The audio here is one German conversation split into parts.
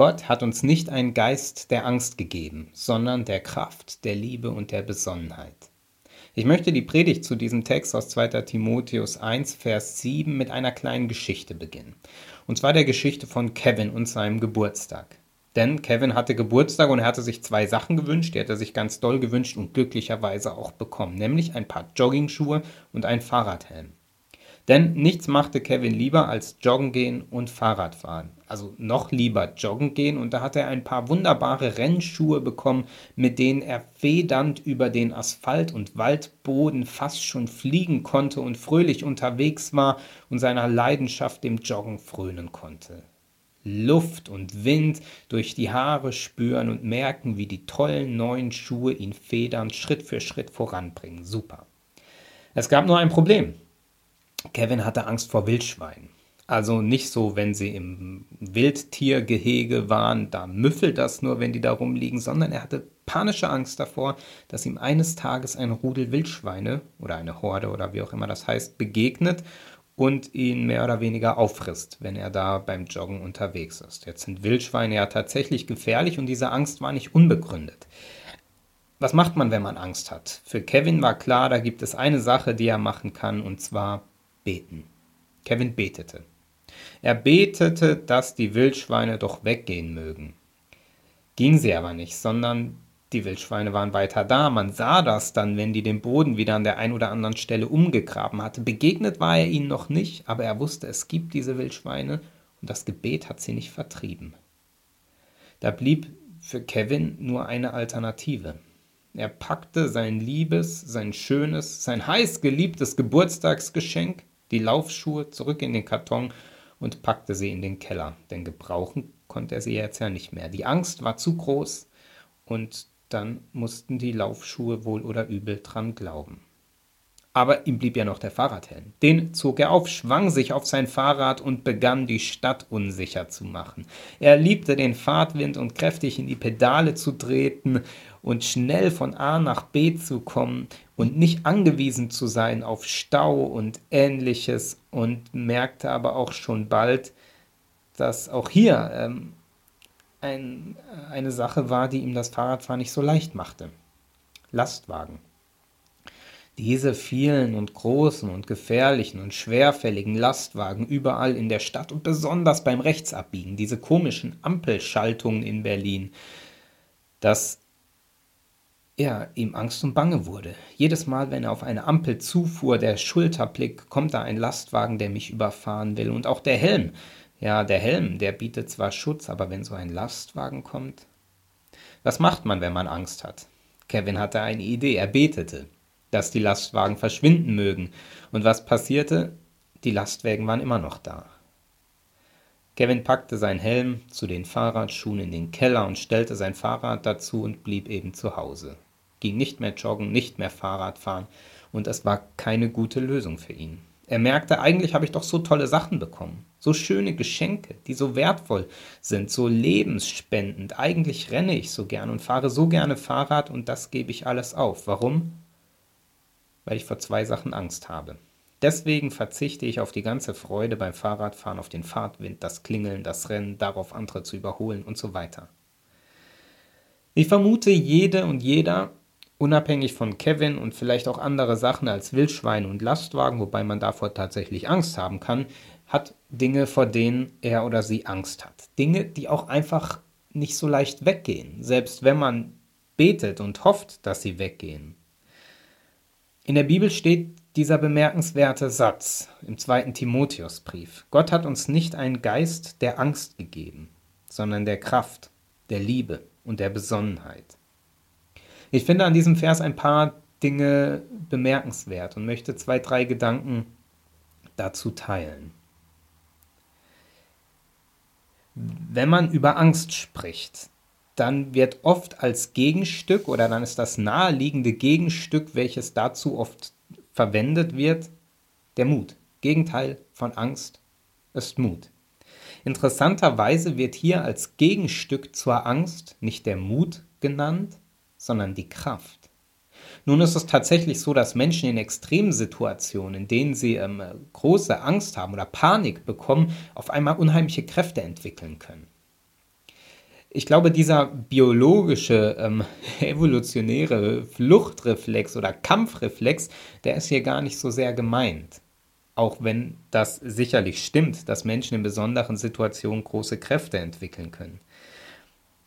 Gott hat uns nicht einen Geist der Angst gegeben, sondern der Kraft, der Liebe und der Besonnenheit. Ich möchte die Predigt zu diesem Text aus 2. Timotheus 1, Vers 7 mit einer kleinen Geschichte beginnen. Und zwar der Geschichte von Kevin und seinem Geburtstag. Denn Kevin hatte Geburtstag und er hatte sich zwei Sachen gewünscht, die hat er sich ganz doll gewünscht und glücklicherweise auch bekommen, nämlich ein paar Joggingschuhe und ein Fahrradhelm. Denn nichts machte Kevin lieber als joggen gehen und Fahrrad fahren. Also noch lieber joggen gehen und da hat er ein paar wunderbare Rennschuhe bekommen, mit denen er federnd über den Asphalt und Waldboden fast schon fliegen konnte und fröhlich unterwegs war und seiner Leidenschaft dem Joggen frönen konnte. Luft und Wind durch die Haare spüren und merken, wie die tollen neuen Schuhe ihn federnd Schritt für Schritt voranbringen. Super. Es gab nur ein Problem. Kevin hatte Angst vor Wildschweinen. Also nicht so, wenn sie im Wildtiergehege waren, da müffelt das nur, wenn die da rumliegen, sondern er hatte panische Angst davor, dass ihm eines Tages ein Rudel Wildschweine oder eine Horde oder wie auch immer das heißt, begegnet und ihn mehr oder weniger auffrisst, wenn er da beim Joggen unterwegs ist. Jetzt sind Wildschweine ja tatsächlich gefährlich und diese Angst war nicht unbegründet. Was macht man, wenn man Angst hat? Für Kevin war klar, da gibt es eine Sache, die er machen kann, und zwar beten. Kevin betete. Er betete, dass die Wildschweine doch weggehen mögen. Ging sie aber nicht, sondern die Wildschweine waren weiter da. Man sah das dann, wenn die den Boden wieder an der einen oder anderen Stelle umgegraben hatte. Begegnet war er ihnen noch nicht, aber er wusste, es gibt diese Wildschweine und das Gebet hat sie nicht vertrieben. Da blieb für Kevin nur eine Alternative. Er packte sein liebes, sein schönes, sein heiß geliebtes Geburtstagsgeschenk die Laufschuhe zurück in den Karton und packte sie in den Keller, denn gebrauchen konnte er sie jetzt ja nicht mehr. Die Angst war zu groß und dann mussten die Laufschuhe wohl oder übel dran glauben. Aber ihm blieb ja noch der Fahrradhelm. Den zog er auf, schwang sich auf sein Fahrrad und begann die Stadt unsicher zu machen. Er liebte den Fahrtwind und kräftig in die Pedale zu treten und schnell von A nach B zu kommen und nicht angewiesen zu sein auf Stau und ähnliches und merkte aber auch schon bald, dass auch hier ähm, ein, eine Sache war, die ihm das Fahrradfahren nicht so leicht machte. Lastwagen. Diese vielen und großen und gefährlichen und schwerfälligen Lastwagen überall in der Stadt und besonders beim Rechtsabbiegen, diese komischen Ampelschaltungen in Berlin, dass er ihm Angst und Bange wurde. Jedes Mal, wenn er auf eine Ampel zufuhr, der Schulterblick, kommt da ein Lastwagen, der mich überfahren will. Und auch der Helm. Ja, der Helm, der bietet zwar Schutz, aber wenn so ein Lastwagen kommt. Was macht man, wenn man Angst hat? Kevin hatte eine Idee, er betete dass die Lastwagen verschwinden mögen. Und was passierte? Die Lastwagen waren immer noch da. Kevin packte seinen Helm zu den Fahrradschuhen in den Keller und stellte sein Fahrrad dazu und blieb eben zu Hause. Ging nicht mehr joggen, nicht mehr Fahrrad fahren und es war keine gute Lösung für ihn. Er merkte, eigentlich habe ich doch so tolle Sachen bekommen, so schöne Geschenke, die so wertvoll sind, so lebensspendend. Eigentlich renne ich so gern und fahre so gerne Fahrrad und das gebe ich alles auf. Warum? Weil ich vor zwei Sachen Angst habe. Deswegen verzichte ich auf die ganze Freude beim Fahrradfahren, auf den Fahrtwind, das Klingeln, das Rennen, darauf andere zu überholen und so weiter. Ich vermute, jede und jeder, unabhängig von Kevin und vielleicht auch andere Sachen als Wildschweine und Lastwagen, wobei man davor tatsächlich Angst haben kann, hat Dinge, vor denen er oder sie Angst hat. Dinge, die auch einfach nicht so leicht weggehen, selbst wenn man betet und hofft, dass sie weggehen. In der Bibel steht dieser bemerkenswerte Satz im zweiten Timotheusbrief. Gott hat uns nicht einen Geist der Angst gegeben, sondern der Kraft, der Liebe und der Besonnenheit. Ich finde an diesem Vers ein paar Dinge bemerkenswert und möchte zwei, drei Gedanken dazu teilen. Wenn man über Angst spricht, dann wird oft als Gegenstück oder dann ist das naheliegende Gegenstück, welches dazu oft verwendet wird, der Mut. Gegenteil von Angst ist Mut. Interessanterweise wird hier als Gegenstück zur Angst nicht der Mut genannt, sondern die Kraft. Nun ist es tatsächlich so, dass Menschen in Extremsituationen, in denen sie ähm, große Angst haben oder Panik bekommen, auf einmal unheimliche Kräfte entwickeln können. Ich glaube, dieser biologische, ähm, evolutionäre Fluchtreflex oder Kampfreflex, der ist hier gar nicht so sehr gemeint. Auch wenn das sicherlich stimmt, dass Menschen in besonderen Situationen große Kräfte entwickeln können.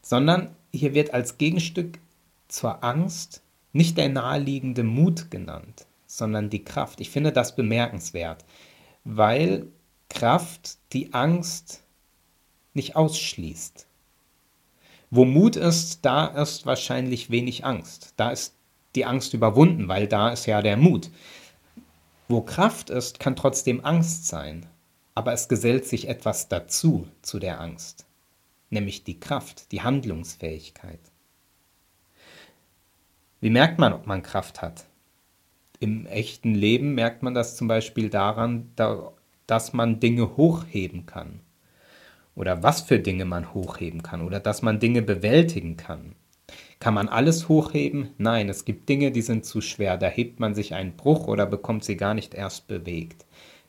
Sondern hier wird als Gegenstück zur Angst nicht der naheliegende Mut genannt, sondern die Kraft. Ich finde das bemerkenswert, weil Kraft die Angst nicht ausschließt. Wo Mut ist, da ist wahrscheinlich wenig Angst. Da ist die Angst überwunden, weil da ist ja der Mut. Wo Kraft ist, kann trotzdem Angst sein, aber es gesellt sich etwas dazu zu der Angst, nämlich die Kraft, die Handlungsfähigkeit. Wie merkt man, ob man Kraft hat? Im echten Leben merkt man das zum Beispiel daran, dass man Dinge hochheben kann oder was für Dinge man hochheben kann oder dass man Dinge bewältigen kann. Kann man alles hochheben? Nein, es gibt Dinge, die sind zu schwer. Da hebt man sich einen Bruch oder bekommt sie gar nicht erst bewegt.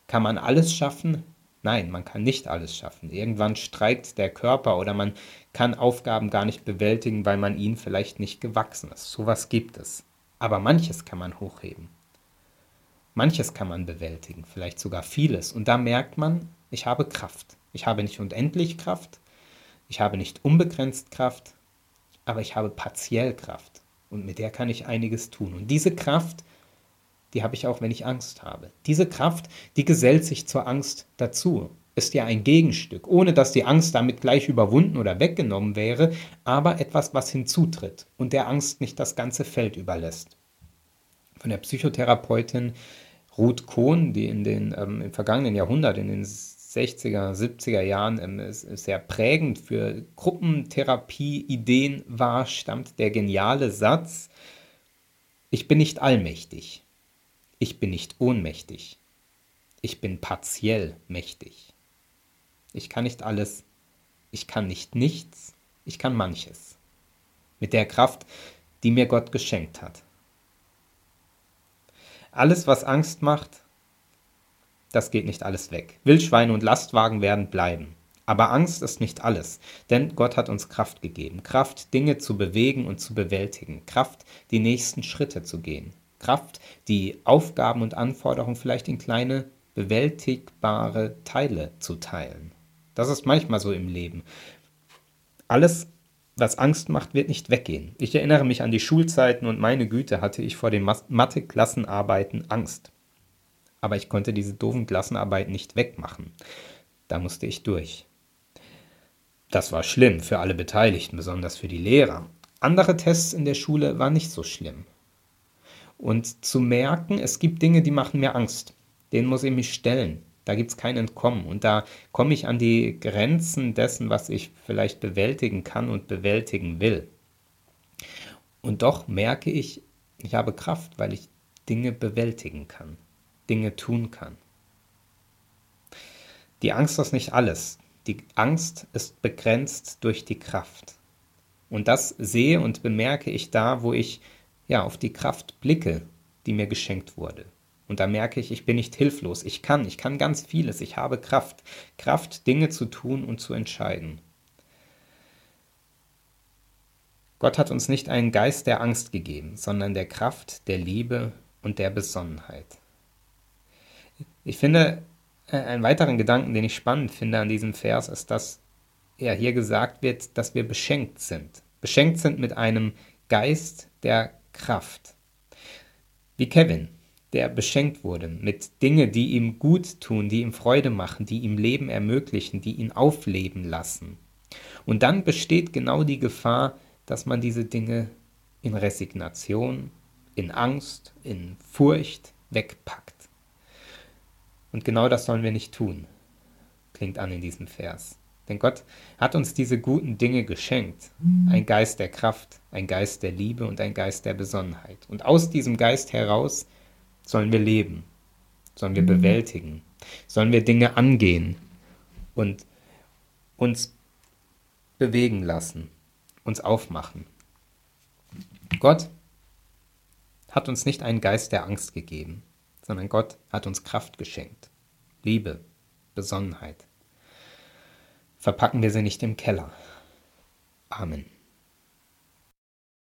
Kann man alles schaffen? Nein, man kann nicht alles schaffen. Irgendwann streikt der Körper oder man kann Aufgaben gar nicht bewältigen, weil man ihnen vielleicht nicht gewachsen ist. Sowas gibt es. Aber manches kann man hochheben. Manches kann man bewältigen, vielleicht sogar vieles. Und da merkt man, ich habe Kraft. Ich habe nicht unendlich Kraft, ich habe nicht unbegrenzt Kraft, aber ich habe partiell Kraft. Und mit der kann ich einiges tun. Und diese Kraft, die habe ich auch, wenn ich Angst habe. Diese Kraft, die gesellt sich zur Angst dazu. Ist ja ein Gegenstück, ohne dass die Angst damit gleich überwunden oder weggenommen wäre, aber etwas, was hinzutritt und der Angst nicht das ganze Feld überlässt. Von der Psychotherapeutin Ruth Kohn, die in den ähm, im vergangenen Jahrhundert, in den 60er, 70er Jahren ähm, sehr prägend für Gruppentherapie-Ideen war, stammt der geniale Satz, ich bin nicht allmächtig, ich bin nicht ohnmächtig, ich bin partiell mächtig. Ich kann nicht alles, ich kann nicht nichts, ich kann manches. Mit der Kraft, die mir Gott geschenkt hat. Alles, was Angst macht, das geht nicht alles weg. Wildschweine und Lastwagen werden bleiben. Aber Angst ist nicht alles, denn Gott hat uns Kraft gegeben. Kraft, Dinge zu bewegen und zu bewältigen. Kraft, die nächsten Schritte zu gehen. Kraft, die Aufgaben und Anforderungen vielleicht in kleine, bewältigbare Teile zu teilen. Das ist manchmal so im Leben. Alles, was Angst macht, wird nicht weggehen. Ich erinnere mich an die Schulzeiten und meine Güte hatte ich vor den Mathe-Klassenarbeiten Angst aber ich konnte diese doofen Klassenarbeiten nicht wegmachen. Da musste ich durch. Das war schlimm für alle Beteiligten, besonders für die Lehrer. Andere Tests in der Schule waren nicht so schlimm. Und zu merken, es gibt Dinge, die machen mir Angst. Denen muss ich mich stellen. Da gibt es kein Entkommen. Und da komme ich an die Grenzen dessen, was ich vielleicht bewältigen kann und bewältigen will. Und doch merke ich, ich habe Kraft, weil ich Dinge bewältigen kann. Dinge tun kann. Die Angst ist nicht alles. Die Angst ist begrenzt durch die Kraft. Und das sehe und bemerke ich da, wo ich ja auf die Kraft blicke, die mir geschenkt wurde. Und da merke ich, ich bin nicht hilflos. Ich kann, ich kann ganz vieles. Ich habe Kraft. Kraft, Dinge zu tun und zu entscheiden. Gott hat uns nicht einen Geist der Angst gegeben, sondern der Kraft, der Liebe und der Besonnenheit. Ich finde, äh, einen weiteren Gedanken, den ich spannend finde an diesem Vers, ist, dass ja hier gesagt wird, dass wir beschenkt sind. Beschenkt sind mit einem Geist der Kraft. Wie Kevin, der beschenkt wurde mit Dingen, die ihm gut tun, die ihm Freude machen, die ihm Leben ermöglichen, die ihn aufleben lassen. Und dann besteht genau die Gefahr, dass man diese Dinge in Resignation, in Angst, in Furcht wegpackt. Und genau das sollen wir nicht tun, klingt an in diesem Vers. Denn Gott hat uns diese guten Dinge geschenkt. Ein Geist der Kraft, ein Geist der Liebe und ein Geist der Besonnenheit. Und aus diesem Geist heraus sollen wir leben, sollen wir mhm. bewältigen, sollen wir Dinge angehen und uns bewegen lassen, uns aufmachen. Gott hat uns nicht einen Geist der Angst gegeben, sondern Gott hat uns Kraft geschenkt. Liebe, Besonnenheit. Verpacken wir sie nicht im Keller. Amen.